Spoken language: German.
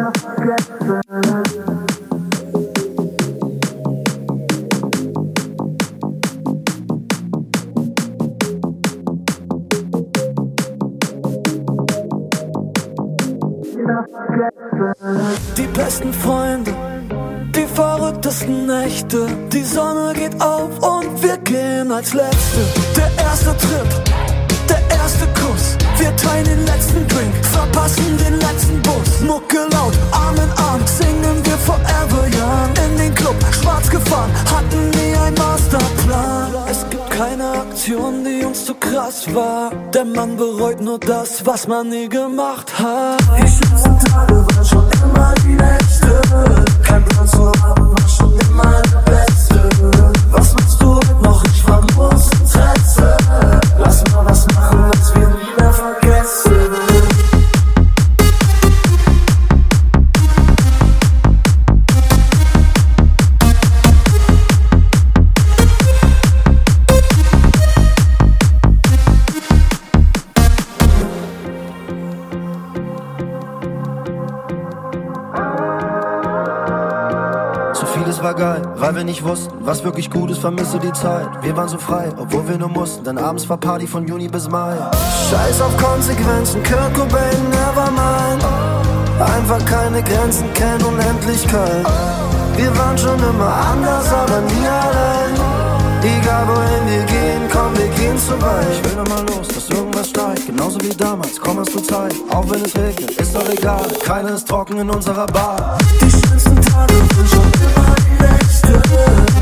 Die besten Freunde, die verrücktesten Nächte. Die Sonne geht auf und wir gehen als Letzte. Der erste Trip, der erste Kuss. Wir teilen verpassen den letzten Bus. Mucke laut, Arm in Arm, singen wir Forever Young. In den Club, schwarz gefahren, hatten nie ein Masterplan. Es gibt keine Aktion, die uns zu krass war. Der Mann bereut nur das, was man nie gemacht hat. Schönsten Tage Vieles war geil, weil wir nicht wussten, was wirklich gut ist, vermisse die Zeit. Wir waren so frei, obwohl wir nur mussten, denn abends war Party von Juni bis Mai. Scheiß auf Konsequenzen, Kurt Cobain, nevermind. Einfach keine Grenzen kennen, Unendlichkeit. Wir waren schon immer anders, aber nie allein. Egal wohin wir gehen, komm, wir gehen zu weit. Ich will nochmal los, dass irgendwas steigt, genauso wie damals. Komm, hast du Zeit, auch wenn es regnet, ist doch egal. Keiner ist trocken in unserer Bar. Die schönsten Tage sind schon love.